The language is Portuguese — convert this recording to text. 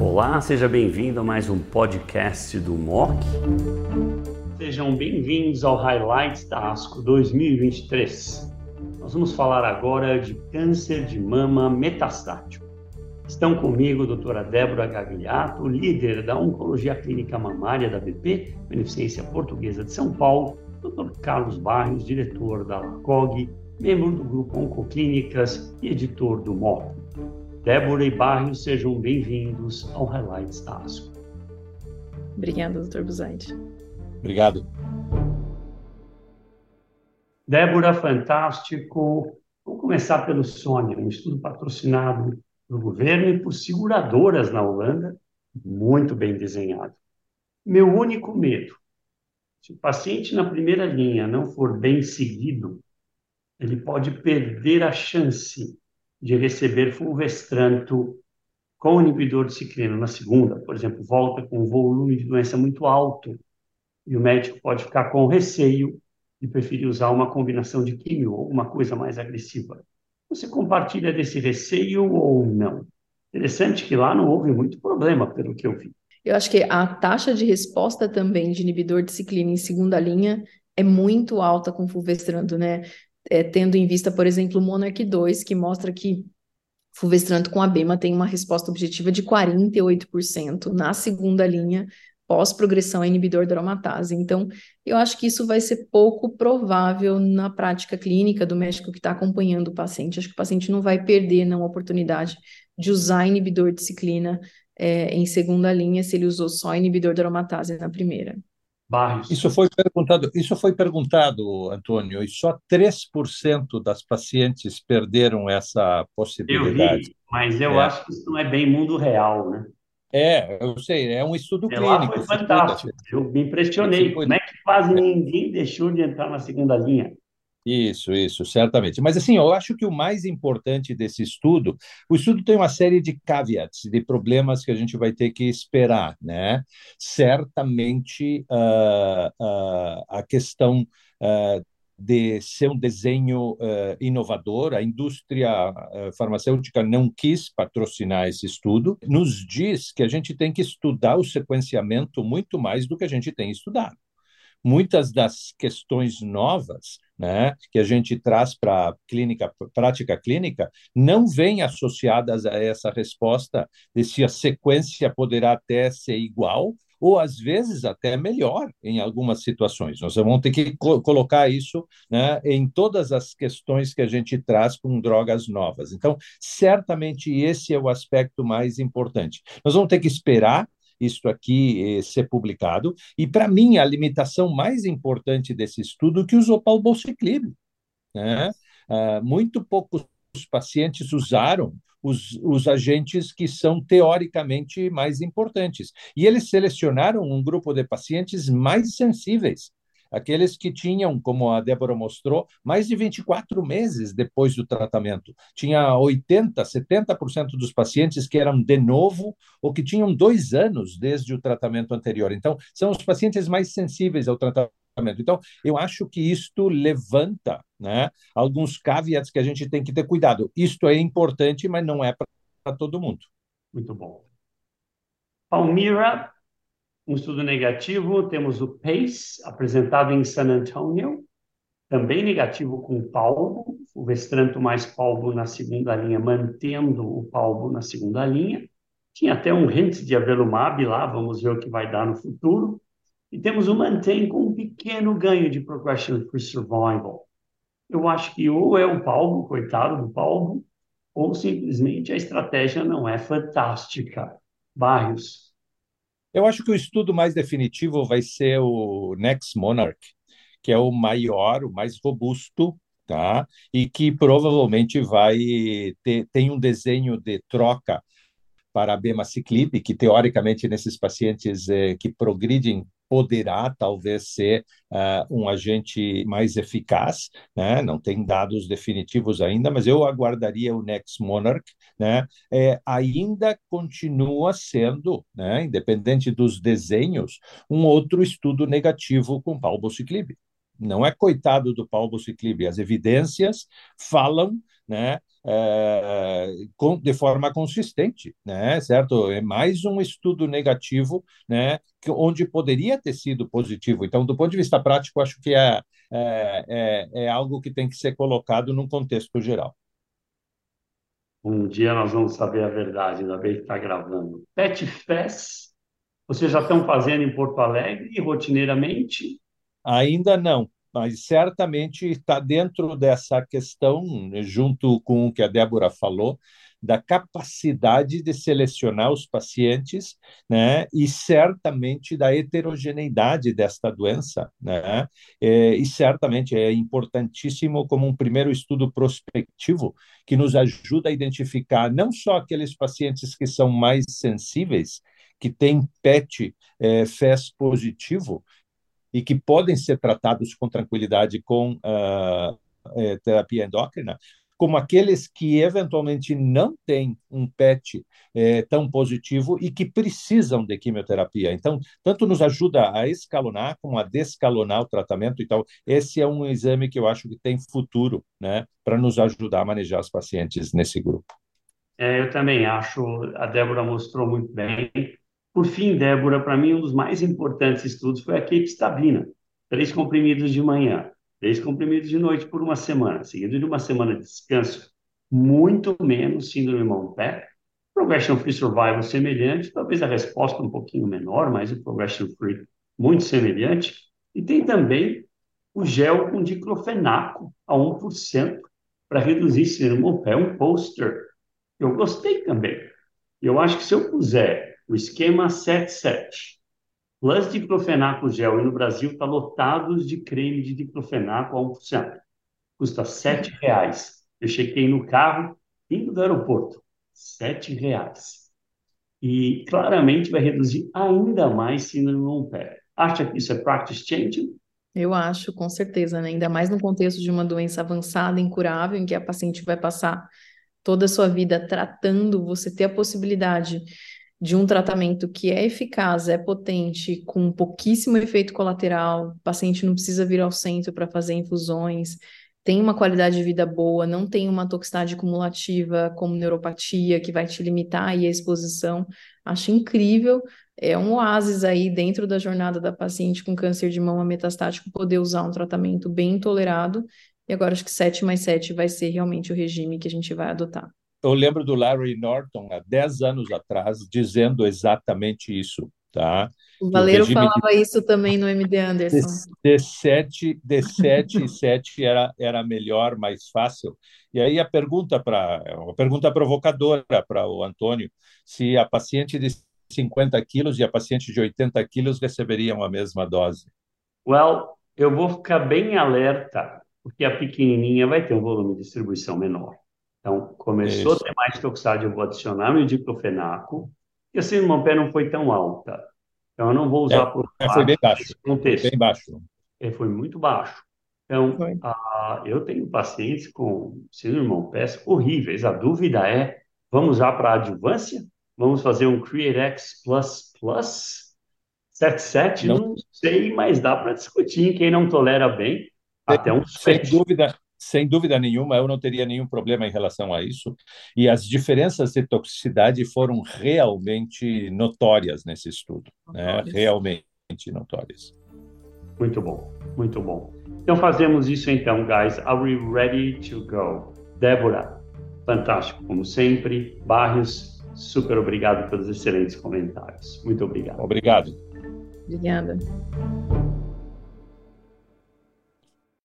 Olá, seja bem-vindo a mais um podcast do MOC. Sejam bem-vindos ao Highlights da ASCO 2023. Nós vamos falar agora de câncer de mama metastático. Estão comigo a doutora Débora Gagliato, líder da Oncologia Clínica Mamária da BP, Beneficência Portuguesa de São Paulo, Dr. Carlos Barros, diretor da LACOG, membro do grupo Oncoclínicas e editor do MOC. Débora e Barros, sejam bem-vindos ao Highlights da ASCO. Obrigada, doutor Buzaide. Obrigado. Débora, fantástico. Vamos começar pelo Sônia, um estudo patrocinado pelo governo e por seguradoras na Holanda, muito bem desenhado. Meu único medo, se o paciente na primeira linha não for bem seguido, ele pode perder a chance de receber fulvestranto com inibidor de ciclina na segunda, por exemplo, volta com um volume de doença muito alto, e o médico pode ficar com receio e preferir usar uma combinação de químio ou uma coisa mais agressiva. Você compartilha desse receio ou não? Interessante que lá não houve muito problema, pelo que eu vi. Eu acho que a taxa de resposta também de inibidor de ciclina em segunda linha é muito alta com fulvestranto, né? É, tendo em vista, por exemplo, o Monarch 2, que mostra que fulvestranto com abema tem uma resposta objetiva de 48% na segunda linha, pós-progressão a inibidor da aromatase. Então, eu acho que isso vai ser pouco provável na prática clínica do médico que está acompanhando o paciente. Acho que o paciente não vai perder não, a oportunidade de usar inibidor de ciclina é, em segunda linha se ele usou só inibidor da aromatase na primeira. Isso foi perguntado, isso foi perguntado, Antônio, e só 3% das pacientes perderam essa possibilidade. Eu vi, mas eu é. acho que isso não é bem mundo real, né? É, eu sei, é um estudo é, clínico. Foi fantástico, eu me impressionei. Como é que quase ninguém deixou de entrar na segunda linha? Isso, isso, certamente. Mas assim, eu acho que o mais importante desse estudo, o estudo tem uma série de caveats, de problemas que a gente vai ter que esperar, né? Certamente uh, uh, a questão uh, de ser um desenho inovador, a indústria farmacêutica não quis patrocinar esse estudo, nos diz que a gente tem que estudar o sequenciamento muito mais do que a gente tem estudado muitas das questões novas né, que a gente traz para clínica, prática clínica, não vêm associadas a essa resposta de se a sequência poderá até ser igual ou às vezes até melhor em algumas situações. Nós vamos ter que co colocar isso né, em todas as questões que a gente traz com drogas novas. Então, certamente esse é o aspecto mais importante. Nós vamos ter que esperar isto aqui eh, ser publicado. E, para mim, a limitação mais importante desse estudo que usou palbociclib. Né? Ah, muito poucos pacientes usaram os, os agentes que são teoricamente mais importantes. E eles selecionaram um grupo de pacientes mais sensíveis aqueles que tinham, como a Débora mostrou, mais de 24 meses depois do tratamento. Tinha 80%, 70% dos pacientes que eram de novo ou que tinham dois anos desde o tratamento anterior. Então, são os pacientes mais sensíveis ao tratamento. Então, eu acho que isto levanta né, alguns caveats que a gente tem que ter cuidado. Isto é importante, mas não é para todo mundo. Muito bom. Palmira um estudo negativo, temos o PACE, apresentado em San Antonio, também negativo com palbo, o vestranto mais palbo na segunda linha, mantendo o palbo na segunda linha. Tinha até um hint de avelumab lá, vamos ver o que vai dar no futuro. E temos o mantém com um pequeno ganho de progression-free survival. Eu acho que ou é o palbo, coitado do palbo, ou simplesmente a estratégia não é fantástica. Barrios, eu acho que o estudo mais definitivo vai ser o Next Monarch, que é o maior, o mais robusto, tá? E que provavelmente vai ter tem um desenho de troca para a bemaciclib, que teoricamente nesses pacientes eh, que progridem poderá talvez ser uh, um agente mais eficaz, né? Não tem dados definitivos ainda, mas eu aguardaria o Next Monarch, né? É, ainda continua sendo, né? Independente dos desenhos, um outro estudo negativo com palbociclib. Não é coitado do palbociclib. As evidências falam, né, é, de forma consistente, né, certo? É mais um estudo negativo, né, que, onde poderia ter sido positivo. Então, do ponto de vista prático, acho que é, é, é, é algo que tem que ser colocado num contexto geral. Um dia nós vamos saber a verdade, ainda bem que está gravando. Pet Fest, vocês já estão fazendo em Porto Alegre rotineiramente? Ainda não, mas certamente está dentro dessa questão, junto com o que a Débora falou, da capacidade de selecionar os pacientes, né, e certamente da heterogeneidade desta doença, né, é, e certamente é importantíssimo como um primeiro estudo prospectivo que nos ajuda a identificar não só aqueles pacientes que são mais sensíveis, que têm PET é, FES positivo e que podem ser tratados com tranquilidade com uh, é, terapia endócrina, como aqueles que eventualmente não têm um PET é, tão positivo e que precisam de quimioterapia. Então, tanto nos ajuda a escalonar como a descalonar o tratamento. Então, esse é um exame que eu acho que tem futuro, né, para nos ajudar a manejar os pacientes nesse grupo. É, eu também acho, a Débora mostrou muito bem. Por fim, Débora, para mim, um dos mais importantes estudos foi a capecitabina, três comprimidos de manhã três comprimidos de noite por uma semana, seguido de uma semana de descanso, muito menos síndrome Montpet, progression free survival semelhante, talvez a resposta um pouquinho menor, mas o progression free muito semelhante, e tem também o gel com diclofenaco a 1% para reduzir síndrome Montpet, um poster. Eu gostei também. Eu acho que se eu puser o esquema 77 Plus diclofenaco gel e no Brasil está lotados de creme de diclofenaco a 1%. Custa R$ reais. Eu chequei no carro, indo do aeroporto. R$ reais. E claramente vai reduzir ainda mais síndrome long pé. Acha que isso é practice changing? Eu acho, com certeza, né? Ainda mais no contexto de uma doença avançada, incurável, em que a paciente vai passar toda a sua vida tratando, você ter a possibilidade de um tratamento que é eficaz, é potente, com pouquíssimo efeito colateral, o paciente não precisa vir ao centro para fazer infusões, tem uma qualidade de vida boa, não tem uma toxicidade cumulativa como neuropatia que vai te limitar aí a exposição. Acho incrível, é um oásis aí dentro da jornada da paciente com câncer de mama metastático poder usar um tratamento bem tolerado. E agora acho que 7 mais 7 vai ser realmente o regime que a gente vai adotar eu lembro do Larry Norton, há 10 anos atrás, dizendo exatamente isso. Tá? O Valeiro o falava de, isso também no MD Anderson. De, de 7, de 7 e 7 era, era melhor, mais fácil. E aí a pergunta para uma pergunta provocadora para o Antônio, se a paciente de 50 quilos e a paciente de 80 quilos receberiam a mesma dose. Well, eu vou ficar bem alerta, porque a pequenininha vai ter um volume de distribuição menor. Então, começou Isso. a ter mais toxicidade, eu vou adicionar meu diclofenaco, e a síndrome pé não foi tão alta. Então, eu não vou usar é, por é, Foi bem baixo. Contexto. Bem baixo. Ele foi muito baixo. Então, a, eu tenho pacientes com síndrome pés horríveis. A dúvida é, vamos usar para adjuvância? Vamos fazer um CreateX Plus Plus? 77? Não, não sei, mas dá para discutir. Quem não tolera bem, até um Sem dúvida, sem dúvida nenhuma, eu não teria nenhum problema em relação a isso. E as diferenças de toxicidade foram realmente notórias nesse estudo, né? realmente notórias. Muito bom, muito bom. Então fazemos isso então, guys. Are we ready to go? Débora, fantástico, como sempre. Barrios, super obrigado pelos excelentes comentários. Muito obrigado. Obrigado. Obrigada.